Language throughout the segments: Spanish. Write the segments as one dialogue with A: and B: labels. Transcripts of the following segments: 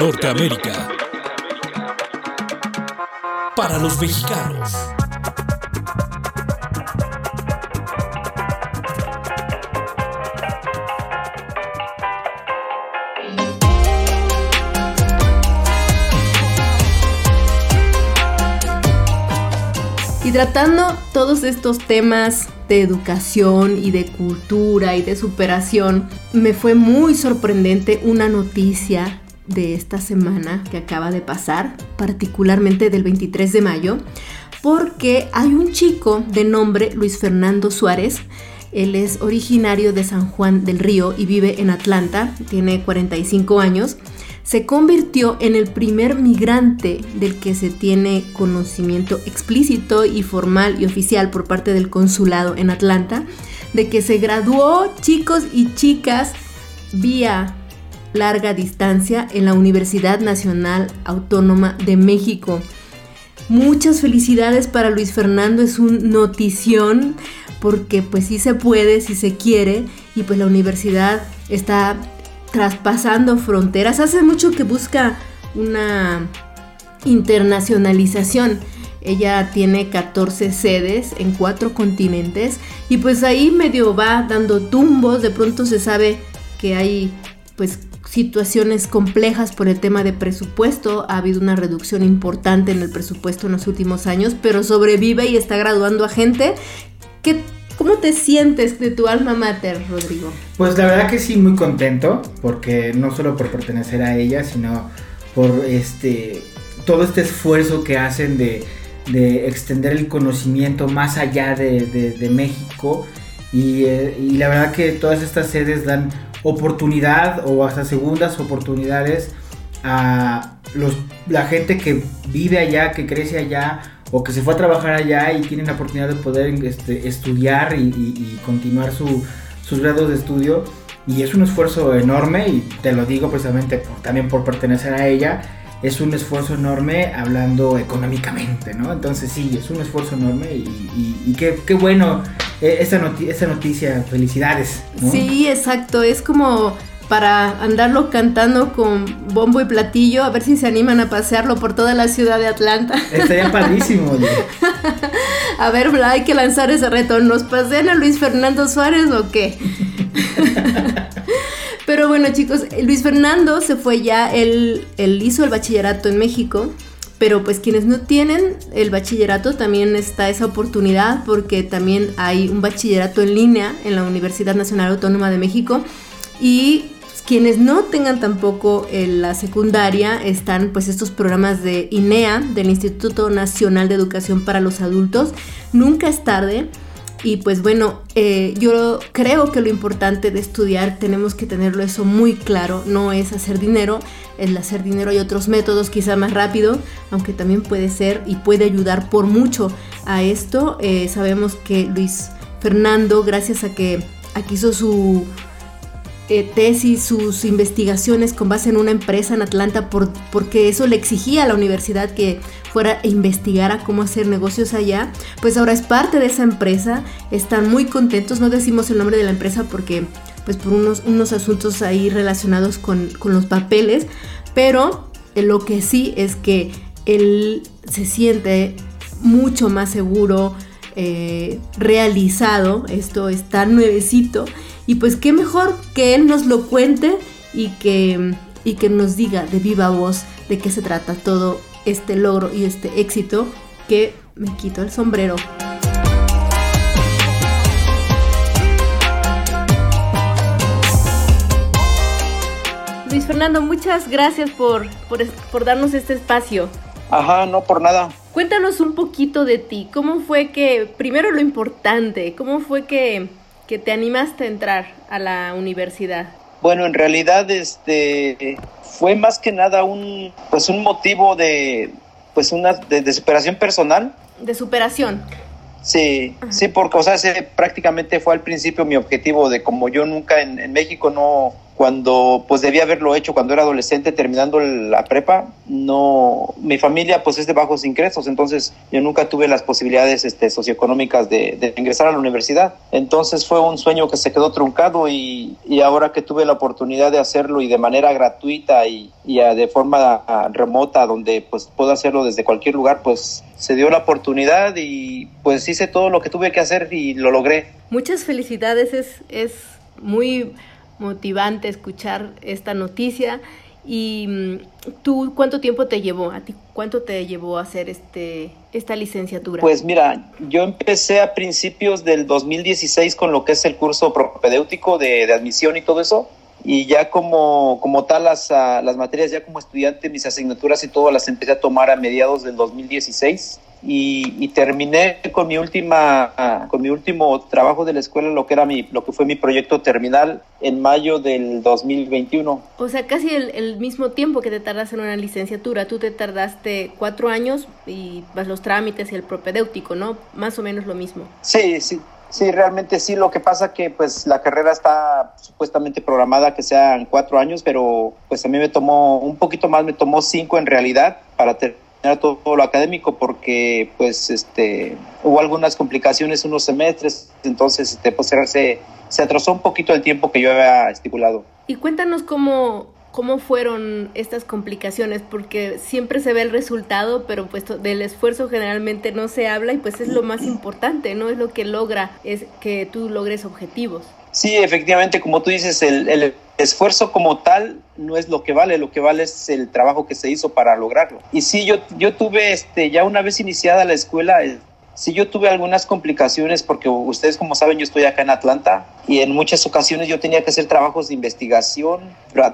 A: Norteamérica. Para los mexicanos.
B: Y tratando todos estos temas de educación y de cultura y de superación, me fue muy sorprendente una noticia de esta semana que acaba de pasar, particularmente del 23 de mayo, porque hay un chico de nombre Luis Fernando Suárez, él es originario de San Juan del Río y vive en Atlanta, tiene 45 años. Se convirtió en el primer migrante del que se tiene conocimiento explícito y formal y oficial por parte del consulado en Atlanta, de que se graduó chicos y chicas vía larga distancia en la Universidad Nacional Autónoma de México. Muchas felicidades para Luis Fernando, es un notición porque pues sí se puede, si se quiere y pues la universidad está traspasando fronteras. Hace mucho que busca una internacionalización. Ella tiene 14 sedes en cuatro continentes y pues ahí medio va dando tumbos. De pronto se sabe que hay pues situaciones complejas por el tema de presupuesto. Ha habido una reducción importante en el presupuesto en los últimos años, pero sobrevive y está graduando a gente que ¿Cómo te sientes de tu alma mater, Rodrigo?
C: Pues la verdad que sí, muy contento, porque no solo por pertenecer a ella, sino por este todo este esfuerzo que hacen de, extender el conocimiento más allá de, México. Eh, y, la verdad que todas estas sedes dan oportunidad o hasta segundas oportunidades a los, la gente que vive allá, que crece allá o que se fue a trabajar allá y tienen la oportunidad de poder este, estudiar y, continuar sus grados de estudio. Y es un esfuerzo enorme, y te lo digo precisamente también por pertenecer a ella, es un esfuerzo enorme hablando económicamente, ¿no? Entonces sí, es un esfuerzo enorme y, qué, qué, bueno eh, esta, noticia, felicidades.
B: Sí, exacto, es como para andarlo cantando con bombo y platillo, a ver si se animan a pasearlo por toda la ciudad de Atlanta.
C: Estaría padrísimo.
B: a ver, hay que lanzar ese reto. ¿Nos pasean a Luis Fernando Suárez o qué? Pero bueno, chicos, Luis Fernando se fue ya, él, él hizo el bachillerato en México. Pero pues quienes no tienen el bachillerato también está esa oportunidad porque también hay un bachillerato en línea en la Universidad Nacional Autónoma de México y quienes no tengan tampoco eh, la secundaria están pues estos programas de INEA, del Instituto Nacional de Educación para los Adultos. Nunca es tarde. Y pues bueno, eh, yo creo que lo importante de estudiar tenemos que tenerlo eso muy claro. No es hacer dinero, el hacer dinero hay otros métodos quizá más rápido, aunque también puede ser y puede ayudar por mucho a esto. Eh, sabemos que Luis Fernando, gracias a que hizo su, eh, tesis, sus investigaciones con base en una empresa en Atlanta por, porque eso le exigía a la universidad que fuera e investigara cómo hacer negocios allá, pues ahora es parte de esa empresa, están muy contentos, no decimos el nombre de la empresa porque pues por unos, unos asuntos ahí relacionados con, los papeles, pero eh, lo que sí es que él se siente mucho más seguro, eh, realizado, esto está nuevecito. Y pues qué mejor que él nos lo cuente y que, y que nos diga de viva voz de qué se trata todo este logro y este éxito que me quito el sombrero. Luis Fernando, muchas gracias por, por, por, darnos este espacio.
D: Ajá, no por nada.
B: Cuéntanos un poquito de ti. ¿Cómo fue que, primero lo importante, cómo fue que que te animaste a entrar a la universidad?
D: Bueno, en realidad este fue más que nada un pues un motivo de pues una de, superación personal.
B: De superación.
D: Sí, sí, porque o sea, ese prácticamente fue al principio mi objetivo de como yo nunca en, México no cuando pues debía haberlo hecho cuando era adolescente terminando la prepa no mi familia pues es de bajos ingresos entonces yo nunca tuve las posibilidades este, socioeconómicas de, de, ingresar a la universidad. Entonces fue un sueño que se quedó truncado y, y ahora que tuve la oportunidad de hacerlo y de manera gratuita y, y de forma remota donde pues puedo hacerlo desde cualquier lugar pues se dio la oportunidad y pues hice todo lo que tuve que hacer y lo logré.
B: Muchas felicidades es es muy motivante escuchar esta noticia. ¿Y mm, tú cuánto tiempo te llevó? ¿A ti cuánto te llevó a hacer este, esta licenciatura?
D: Pues mira, yo empecé a principios del 2016 con lo que es el curso propedéutico de, admisión y todo eso. Y ya como, como tal las, uh, las materias, ya como estudiante, mis asignaturas y todo las empecé a tomar a mediados del 2016 y, y, terminé con mi última con mi último trabajo de la escuela lo que era mi lo que fue mi proyecto terminal en mayo del 2021
B: o sea casi el, el mismo tiempo que te tardas en una licenciatura. Tú te tardaste cuatro años y vas los trámites y el propedéutico no más o menos lo mismo.
D: Sí sí Sí, realmente sí. Lo que pasa que pues la carrera está supuestamente programada que sean cuatro años, pero pues a mí me tomó un poquito más, me tomó cinco en realidad para terminar todo, lo académico porque pues este hubo algunas complicaciones unos semestres entonces este, pues, se, se atrasó un poquito el tiempo que yo había estipulado.
B: Y cuéntanos cómo cómo fueron estas complicaciones porque siempre se ve el resultado pero pues del esfuerzo generalmente no se habla y pues es lo más importante no es lo que logra es que tú logres objetivos
D: sí efectivamente como tú dices el, esfuerzo como tal no es lo que vale, lo que vale es el trabajo que se hizo para lograrlo. Y sí, yo, yo tuve, este, ya una vez iniciada la escuela, sí yo tuve algunas complicaciones porque ustedes como saben yo estoy acá en Atlanta y en muchas ocasiones yo tenía que hacer trabajos de investigación,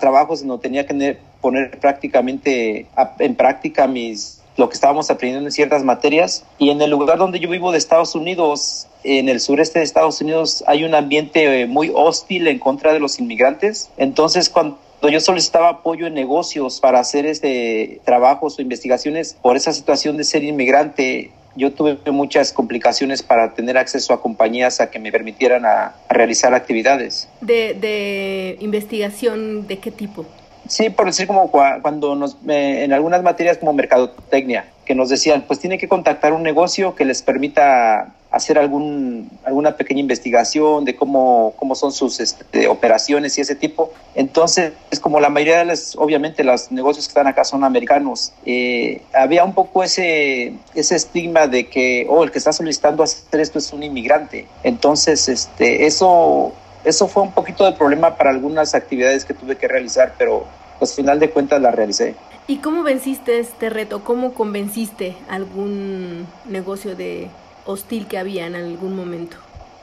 D: trabajos no tenía que poner prácticamente en práctica mis lo que estábamos aprendiendo en ciertas materias y en el lugar donde yo vivo de Estados Unidos en el sureste de Estados Unidos hay un ambiente muy hostil en contra de los inmigrantes entonces cuando yo solicitaba apoyo en negocios para hacer este trabajos o investigaciones por esa situación de ser inmigrante yo tuve muchas complicaciones para tener acceso a compañías a que me permitieran a, a realizar actividades.
B: De, ¿De investigación de qué tipo?
D: Sí, por decir como cuando nos, eh, en algunas materias como mercadotecnia, que nos decían, pues tiene que contactar un negocio que les permita hacer algún, alguna pequeña investigación de cómo, cómo son sus este, operaciones y ese tipo. Entonces, es como la mayoría de las, obviamente, los negocios que están acá son americanos, eh, había un poco ese, ese estigma de que, oh, el que está solicitando hacer esto es un inmigrante. Entonces, este, eso eso fue un poquito de problema para algunas actividades que tuve que realizar, pero pues al final de cuentas la realicé.
B: ¿Y cómo venciste este reto? ¿Cómo convenciste algún negocio de hostil que había en algún momento?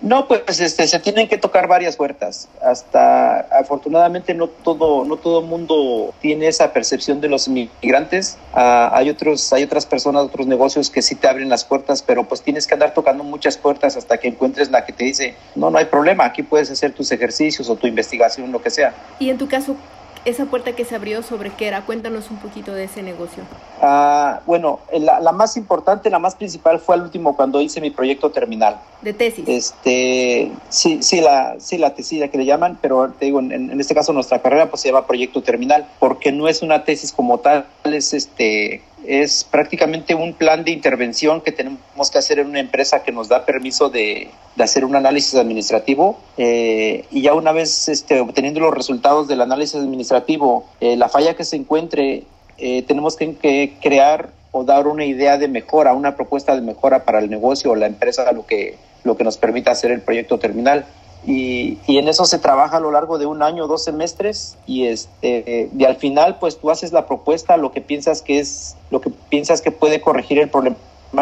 D: No, pues este, se tienen que tocar varias puertas. Hasta afortunadamente no todo, no todo mundo tiene esa percepción de los inmigrantes. Uh, hay otros, hay otras personas, otros negocios que sí te abren las puertas, pero pues tienes que andar tocando muchas puertas hasta que encuentres la que te dice, no, no hay problema, aquí puedes hacer tus ejercicios o tu investigación, lo que sea.
B: Y en tu caso, esa puerta que se abrió sobre qué era. Cuéntanos un poquito de ese negocio.
D: Uh, bueno, la, la, más importante, la más principal fue el último cuando hice mi proyecto terminal.
B: ¿De tesis?
D: Este, sí, sí, la, sí, la tesis que le llaman, pero te digo, en, en, este caso nuestra carrera pues se llama proyecto terminal, porque no es una tesis como tal, es este es prácticamente un plan de intervención que tenemos que hacer en una empresa que nos da permiso de, de hacer un análisis administrativo eh, y ya una vez este, obteniendo los resultados del análisis administrativo, eh, la falla que se encuentre, eh, tenemos que, que, crear o dar una idea de mejora, una propuesta de mejora para el negocio o la empresa, lo que, lo que nos permita hacer el proyecto terminal. Y, y, en eso se trabaja a lo largo de un año, dos semestres, y este y al final pues tú haces la propuesta, lo que piensas que es, lo que piensas que puede corregir el problema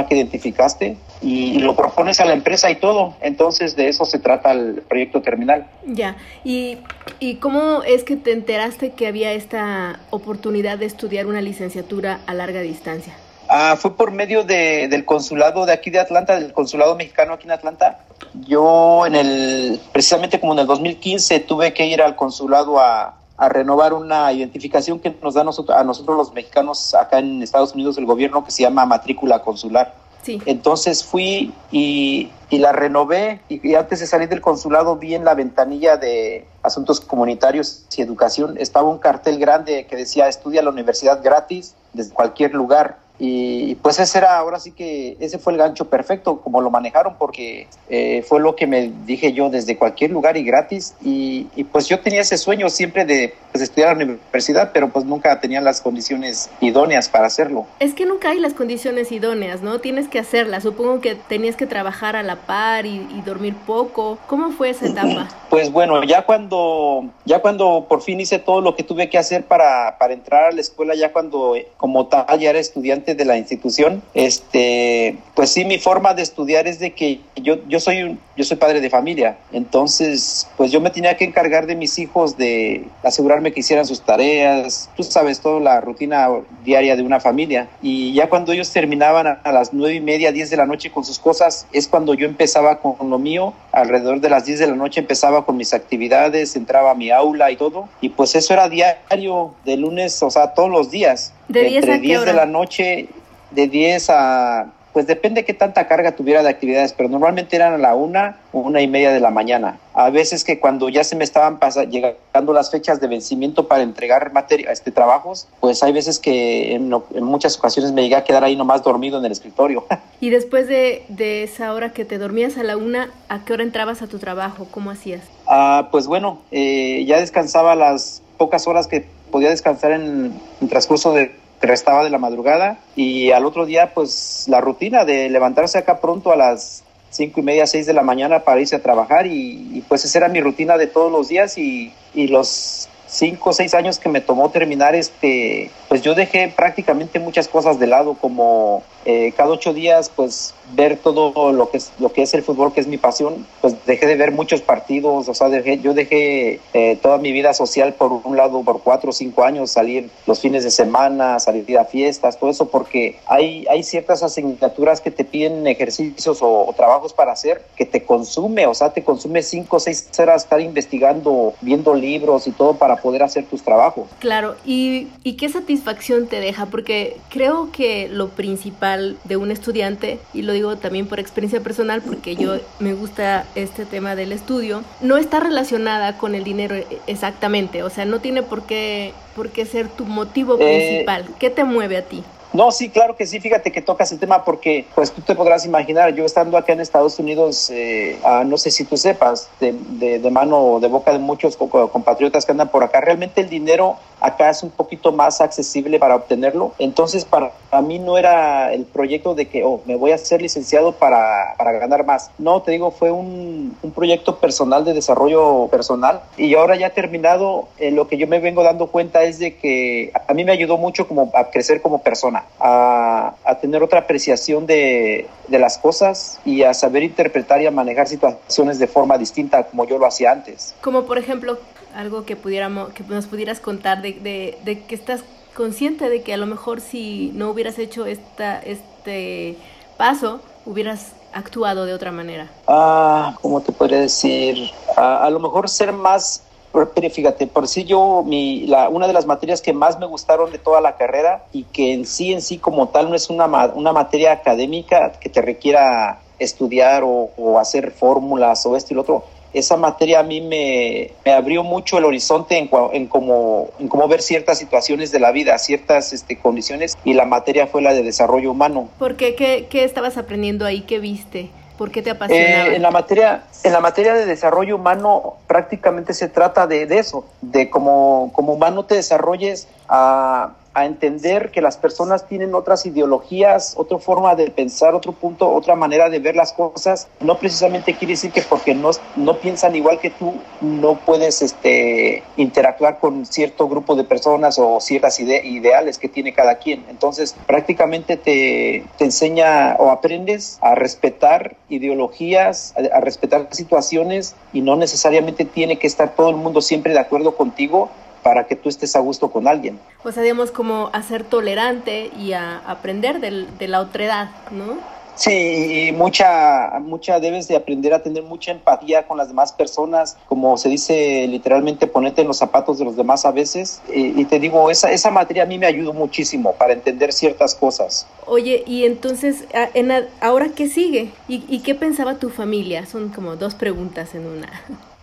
D: que identificaste y lo propones a la empresa y todo. Entonces de eso se trata el proyecto terminal.
B: Ya, ¿y, y cómo es que te enteraste que había esta oportunidad de estudiar una licenciatura a larga distancia?
D: Ah, fue por medio de, del consulado de aquí de Atlanta, del consulado mexicano aquí en Atlanta. Yo en el, precisamente como en el 2015, tuve que ir al consulado a, a renovar una identificación que nos da a nosotros, a nosotros los mexicanos acá en Estados Unidos el gobierno que se llama matrícula consular.
B: Sí.
D: Entonces fui y, y la renové y, y, antes de salir del consulado vi en la ventanilla de, asuntos comunitarios y educación, estaba un cartel grande que decía estudia la universidad gratis desde cualquier lugar. Y pues ese era, ahora sí que ese fue el gancho perfecto, como lo manejaron, porque eh, fue lo que me dije yo desde cualquier lugar y gratis. Y, pues yo tenía ese sueño siempre de pues, estudiar en la universidad, pero pues nunca tenía las condiciones idóneas para hacerlo.
B: Es que nunca hay las condiciones idóneas, ¿no? Tienes que hacerlas. Supongo que tenías que trabajar a la par y, y dormir poco. ¿Cómo fue esa etapa?
D: Pues bueno, ya cuando, ya cuando por fin hice todo lo que tuve que hacer para, para entrar a la escuela, ya cuando como tal ya era estudiante de la institución, este, pues sí, mi forma de estudiar es de que yo, yo soy yo soy padre de familia, entonces, pues yo me tenía que encargar de mis hijos, de asegurarme que hicieran sus tareas, tú sabes, toda la rutina diaria de una familia, y ya cuando ellos terminaban a, las nueve y media, diez de la noche con sus cosas, es cuando yo empezaba con lo mío, alrededor de las diez de la noche empezaba con mis actividades, entraba a mi aula y todo, y pues eso era diario, de lunes, o sea, todos los días.
B: ¿De 10
D: entre
B: a qué
D: 10 de la noche, de 10 a, pues depende qué tanta carga tuviera de actividades, pero normalmente eran a la una, una y media de la mañana. A veces que cuando ya se me estaban llegando las fechas de vencimiento para entregar materia, este, trabajos, pues hay veces que en, o- en muchas ocasiones me llegué a quedar ahí nomás dormido en el escritorio.
B: Y después de, de esa hora que te dormías a la una, ¿a qué hora entrabas a tu trabajo? ¿Cómo hacías?
D: Ah, pues bueno, eh, ya descansaba las pocas horas que podía descansar en el transcurso de que restaba de la madrugada y al otro día pues la rutina de levantarse acá pronto a las cinco y media, seis de la mañana para irse a trabajar y, pues esa era mi rutina de todos los días y, y los cinco o seis años que me tomó terminar este pues yo dejé prácticamente muchas cosas de lado como eh, cada ocho días pues ver todo lo que es lo que es el fútbol que es mi pasión pues dejé de ver muchos partidos o sea dejé, yo dejé eh, toda mi vida social por un lado por cuatro o cinco años salir los fines de semana salir a fiestas todo eso porque hay hay ciertas asignaturas que te piden ejercicios o, o trabajos para hacer que te consume o sea te consume cinco o seis horas estar investigando viendo libros y todo para poder hacer tus trabajos
B: Claro, ¿y, y qué satisfacción te deja? Porque creo que lo principal de un estudiante, y lo digo también por experiencia personal, porque yo me gusta este tema del estudio, no está relacionada con el dinero e- exactamente, o sea, no tiene por qué, por qué ser tu motivo
D: Eh,
B: principal. ¿Qué te mueve a ti?
D: No, sí, claro que sí. Fíjate que tocas el tema porque, pues tú te podrás imaginar, yo estando acá en Estados Unidos, eh, ah, no sé si tú sepas, de, de, de mano o de boca de muchos co- co- compatriotas que andan por acá, realmente el dinero acá es un poquito más accesible para obtenerlo. Entonces, para, para mí no era el proyecto de que, oh, me voy a ser licenciado para, para ganar más. No, te digo, fue un, un proyecto personal de desarrollo personal y ahora ya terminado, eh, lo que yo me vengo dando cuenta es de que a mí me ayudó mucho como a crecer como persona, a, a tener otra apreciación de, de las cosas y a saber interpretar y a manejar situaciones de forma distinta como yo lo hacía antes.
B: Como por ejemplo, algo que pudiéramos, que nos pudieras contar de, de, de que estás consciente de que a lo mejor si no hubieras hecho esta, este paso, hubieras actuado de otra manera.
D: Ah, ¿cómo te podría decir? Ah, a lo mejor ser más, pero fíjate, por sí yo, mi, la, una de las materias que más me gustaron de toda la carrera y que en sí, en sí como tal no es una, una materia académica que te requiera estudiar o, o hacer fórmulas o esto y lo otro. Esa materia a mí me, me abrió mucho el horizonte en, en, cómo, en cómo ver ciertas situaciones de la vida, ciertas este, condiciones, y la materia fue la de desarrollo humano.
B: ¿Por qué? ¿Qué, qué estabas aprendiendo ahí? ¿Qué viste? ¿Por qué te apasionaba?
D: Eh, en la materia en la materia de desarrollo humano prácticamente se trata de, de eso, de como, como humano te desarrolles a, a entender que las personas tienen otras ideologías, otra forma de pensar, otro punto, otra manera de ver las cosas. No precisamente quiere decir que porque no, no piensan igual que tú, no puedes este, interactuar con cierto grupo de personas o ciertas ide- ideales que tiene cada quien. Entonces, prácticamente te, te enseña o aprendes a respetar ideologías, a, a respetar situaciones y no necesariamente tiene que estar todo el mundo siempre de acuerdo contigo para que tú estés a gusto con alguien.
B: O sea, digamos como a ser tolerante y a aprender del, de la otredad, ¿no?
D: Sí, y mucha, mucha debes de aprender a tener mucha empatía con las demás personas, como se dice literalmente, ponerte en los zapatos de los demás a veces. Y, y te digo, esa, esa materia a mí me ayudó muchísimo para entender ciertas cosas.
B: Oye, y entonces, en ¿ahora qué sigue? ¿Y, y qué pensaba tu familia? Son como dos preguntas en una.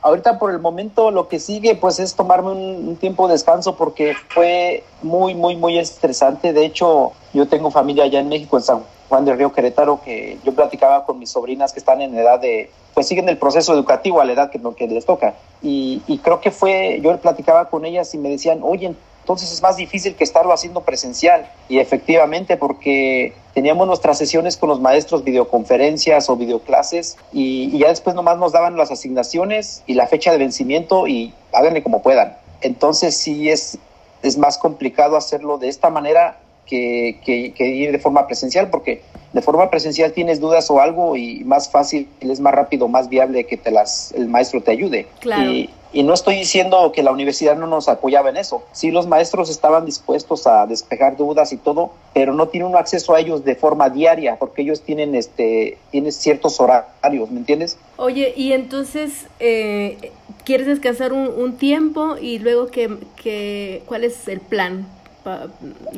D: Ahorita por el momento lo que sigue pues es tomarme un, tiempo de descanso porque fue muy, muy, muy estresante. De hecho, yo tengo familia allá en México, en San Juan del Río Querétaro, que yo platicaba con mis sobrinas que están en edad de, pues siguen el proceso educativo a la edad que, que les toca. Y, y creo que fue, yo platicaba con ellas y me decían, oye, entonces es más difícil que estarlo haciendo presencial. Y efectivamente, porque teníamos nuestras sesiones con los maestros, videoconferencias o videoclases, y, y ya después nomás nos daban las asignaciones y la fecha de vencimiento y háganle como puedan. Entonces sí es, es más complicado hacerlo de esta manera que, que, que, ir de forma presencial, porque de forma presencial tienes dudas o algo y más fácil, es más rápido, más viable que te las, el maestro te ayude.
B: Claro.
D: Y, y no estoy diciendo que la universidad no nos apoyaba en eso. Sí, los maestros estaban dispuestos a despejar dudas y todo, pero no tienen un acceso a ellos de forma diaria, porque ellos tienen este tienen ciertos horarios, ¿me entiendes?
B: Oye, y entonces, eh, ¿quieres descansar un, un, tiempo y luego que, que, cuál es el plan?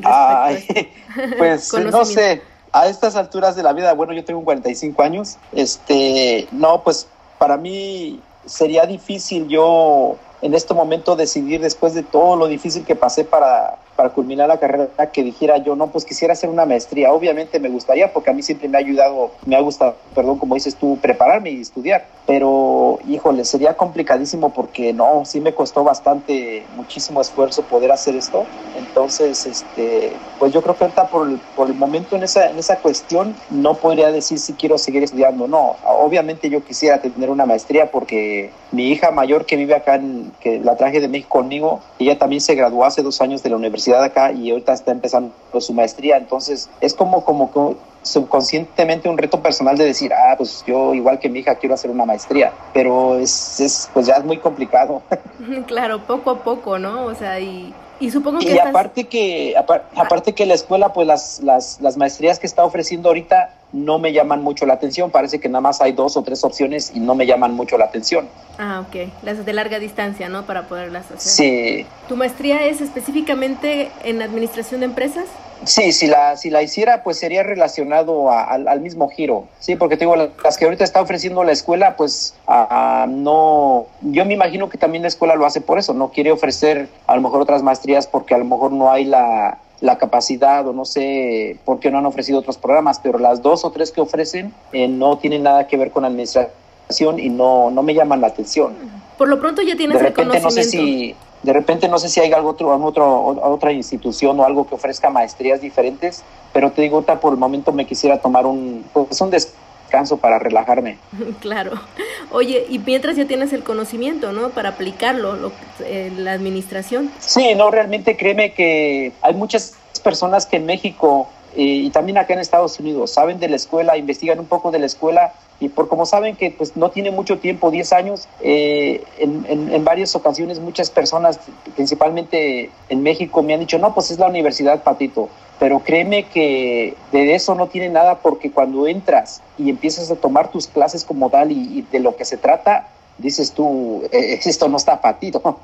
D: Ay, pues no sé, a estas alturas de la vida, bueno, yo tengo 45 años, este, no, pues para mí sería difícil yo en este momento decidir después de todo lo difícil que pasé para, para culminar la carrera que dijera yo, no, pues quisiera hacer una maestría. Obviamente me gustaría porque a mí siempre me ha ayudado, me ha gustado, perdón, como dices tú, prepararme y estudiar. Pero, híjole, sería complicadísimo porque no, sí me costó bastante, muchísimo esfuerzo poder hacer esto. Entonces, este, pues yo creo que ahorita por por el momento en esa, en esa cuestión no podría decir si quiero seguir estudiando. No, obviamente yo quisiera tener una maestría porque mi hija mayor que vive acá, en, que la traje de México conmigo, ella también se graduó hace dos años de la universidad de acá y ahorita está empezando su maestría, entonces es como, como, como subconscientemente un reto personal de decir, ah, pues yo igual que mi hija quiero hacer una maestría, pero es, es pues ya es muy complicado.
B: Claro, poco a poco, ¿no? O sea, y, y supongo que...
D: Y
B: estás...
D: aparte que, aparte que la escuela, pues las, las, las maestrías que está ofreciendo ahorita no me llaman mucho la atención. Parece que nada más hay dos o tres opciones y no me llaman mucho la atención.
B: Ah, ok. Las de larga distancia, ¿no? Para poderlas hacer.
D: Sí.
B: ¿Tu maestría es específicamente en administración de empresas?
D: Sí, si la, si la hiciera, pues sería relacionado a, al, al, mismo giro. Sí, porque te digo, las que ahorita está ofreciendo la escuela, pues a, a, no. Yo me imagino que también la escuela lo hace por eso. No quiere ofrecer a lo mejor otras maestrías porque a lo mejor no hay la la capacidad o no sé por qué no han ofrecido otros programas, pero las dos o tres que ofrecen eh, no tienen nada que ver con administración y no, no me llaman la atención.
B: Por lo pronto ya tienes
D: de repente,
B: el conocimiento.
D: No sé si, de repente no sé si hay algo otro, otro, otra institución o algo que ofrezca maestrías diferentes, pero te digo, por el momento me quisiera tomar un, pues un descanso para relajarme.
B: Claro. Oye, y mientras ya tienes el conocimiento, ¿no? Para aplicarlo, lo, eh, la administración.
D: Sí, no, realmente créeme que hay muchas personas que en México eh, y también acá en Estados Unidos saben de la escuela, investigan un poco de la escuela y por como saben que pues no tiene mucho tiempo, 10 años, eh, en, en, en, varias ocasiones muchas personas, principalmente en México, me han dicho, no, pues es la Universidad Patito, pero créeme que de eso no tiene nada porque cuando entras y empiezas a tomar tus clases como tal y, y de lo que se trata, dices tú, eh, esto no está patito.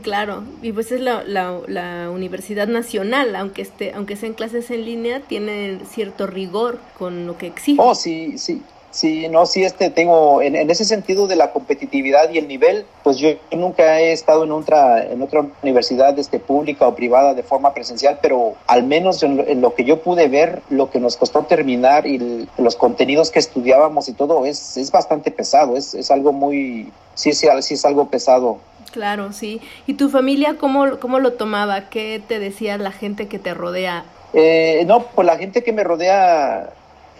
B: Claro, y pues es la, la, la, Universidad Nacional, aunque esté, aunque sean clases en línea, tiene cierto rigor con lo que exige.
D: Oh, sí, sí. Sí, no, sí, este tengo, en, en, ese sentido de la competitividad y el nivel, pues yo nunca he estado en otra, en otra universidad este, pública o privada de forma presencial, pero al menos en, en lo que yo pude ver, lo que nos costó terminar y el, los contenidos que estudiábamos y todo es, es bastante pesado, es, es algo muy, sí, sí, sí es algo pesado.
B: Claro, sí. ¿Y tu familia cómo, cómo lo tomaba? ¿Qué te decía la gente que te rodea?
D: Eh, no, pues la gente que me rodea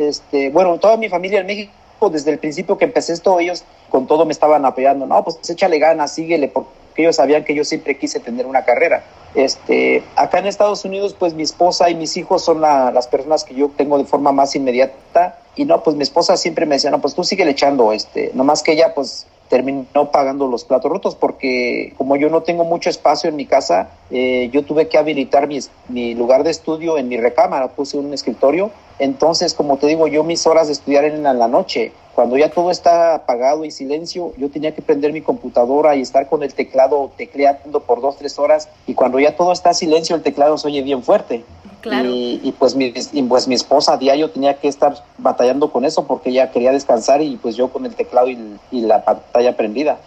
D: este, bueno, toda mi familia en México, desde el principio que empecé esto, ellos con todo me estaban apoyando, no, pues échale ganas, síguele, porque ellos sabían que yo siempre quise tener una carrera. Este, acá en Estados Unidos, pues mi esposa y mis hijos son la, las personas que yo tengo de forma más inmediata, y no, pues mi esposa siempre me decía, no, pues tú sigue echando, este, nomás que ella, pues, terminó pagando los platos rotos porque como yo no tengo mucho espacio en mi casa, eh, yo tuve que habilitar mi, mi, lugar de estudio en mi recámara, puse un escritorio. Entonces, como te digo, yo mis horas de estudiar en la noche, cuando ya todo está apagado y silencio, yo tenía que prender mi computadora y estar con el teclado tecleando por dos, tres horas. Y cuando ya todo está silencio, el teclado se oye bien fuerte.
B: Claro.
D: Y, y, pues mi, y pues mi esposa a diario tenía que estar batallando con eso porque ella quería descansar y pues yo con el teclado y, y la pantalla prendida.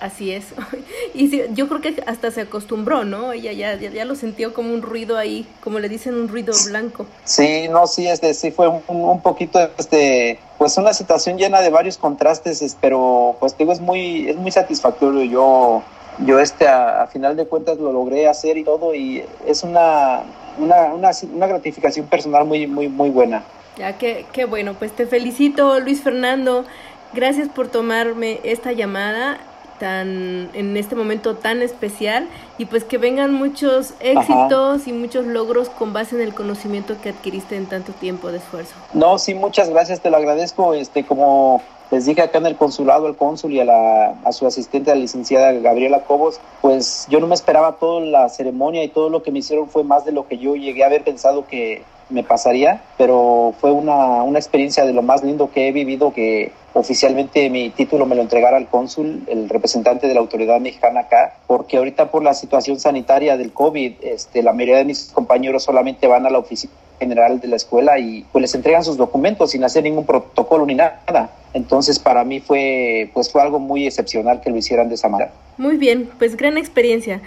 B: Así es. Y yo creo que hasta se acostumbró, ¿no? Ella ya, ya, lo sintió como un ruido ahí, como le dicen, un ruido blanco.
D: Sí, no, sí, este, sí fue un, un poquito, este, pues una situación llena de varios contrastes, pero pues digo, es muy, es muy satisfactorio. Yo, yo este, a, final de cuentas lo logré hacer y todo, y es una, una, una, una gratificación personal muy, muy, muy buena.
B: Ya, qué, qué bueno, pues te felicito, Luis Fernando. Gracias por tomarme esta llamada tan en este momento tan especial y pues que vengan muchos éxitos y muchos logros con base en el conocimiento que adquiriste en tanto tiempo de esfuerzo.
D: No, sí, muchas gracias, te lo agradezco, este como les dije acá en el consulado al cónsul y a, la, a su asistente, la licenciada Gabriela Cobos, pues yo no me esperaba toda la ceremonia y todo lo que me hicieron fue más de lo que yo llegué a haber pensado que me pasaría, pero fue una, una experiencia de lo más lindo que he vivido, que oficialmente mi título me lo entregara el cónsul, el representante de la autoridad mexicana acá, porque ahorita por la situación sanitaria del COVID, este, la mayoría de mis compañeros solamente van a la oficina general de la escuela y pues les entregan sus documentos sin hacer ningún protocolo ni nada. Entonces para mí fue pues fue algo muy excepcional que lo hicieran de esa manera.
B: Muy bien, pues gran experiencia.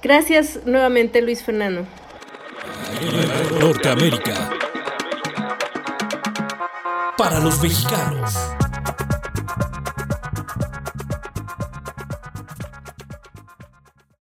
B: Gracias nuevamente Luis Fernando.
A: Norteamérica. Para los mexicanos.